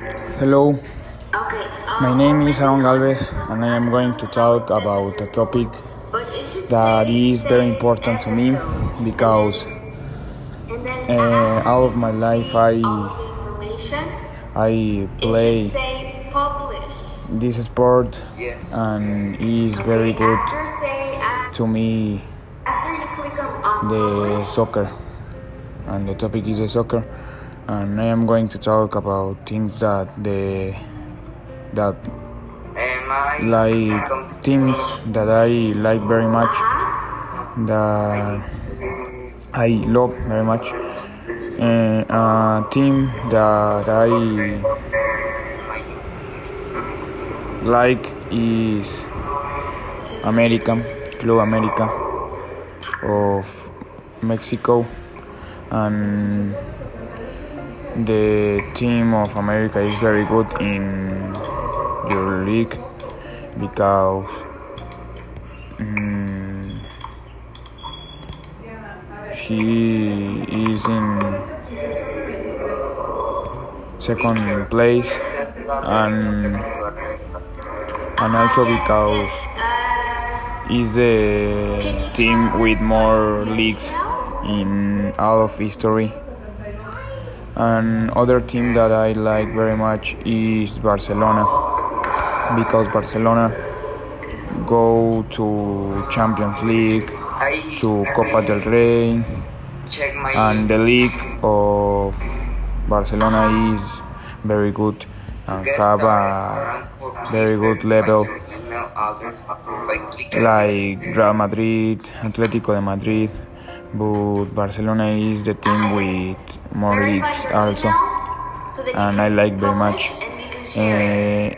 Hello, my name is Aaron Galvez, and I am going to talk about a topic that is very important to me because uh, all of my life I I play this sport and is very good to me. the soccer. And the topic is the soccer and I am going to talk about things that the that like teams that I like very much that I love very much. And a team that I like is America Club America of Mexico. And the team of America is very good in your league because um, he is in second place and and also because is a team with more leagues in all of history and other team that I like very much is Barcelona because Barcelona go to Champions League, to Copa del Rey, and the league of Barcelona is very good and have a very good level like Real Madrid, Atletico de Madrid but Barcelona is the team with more leagues also, and I like very much. Uh,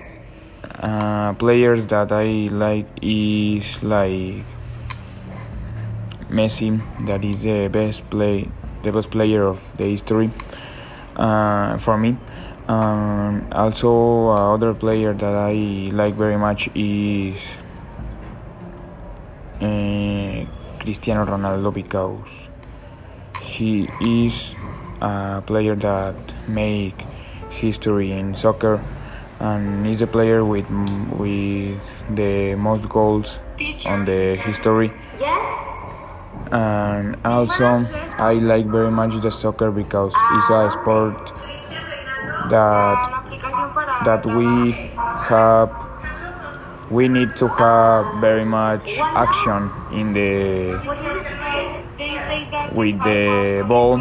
uh, players that I like is like Messi, that is the best play, the best player of the history uh, for me. Um, also, uh, other player that I like very much is. Cristiano Ronaldo because he is a player that make history in soccer and is a player with with the most goals on the history. And also, I like very much the soccer because it's a sport that that we have we need to have very much action in the with the ball